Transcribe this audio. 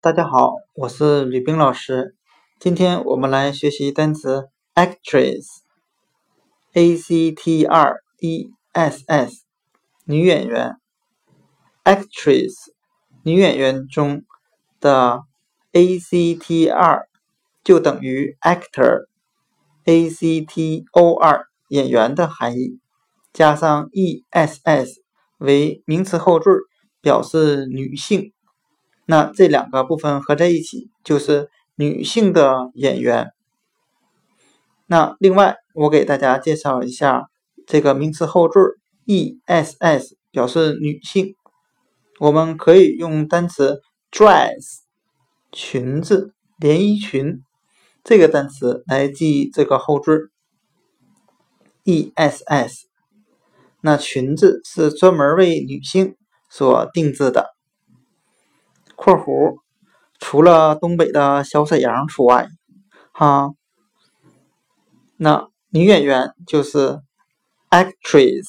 大家好，我是吕冰老师。今天我们来学习单词 actress，a c t r e s s，女演员。actress，女演员中的 a c t r 就等于 actor，a c t o r 演员的含义，加上 e s s 为名词后缀，表示女性。那这两个部分合在一起就是女性的演员。那另外，我给大家介绍一下这个名词后缀 e s s 表示女性，我们可以用单词 dress 裙子、连衣裙这个单词来记这个后缀 e s s。那裙子是专门为女性所定制的。括弧，除了东北的小沈阳除外，哈。那女演员就是 actress。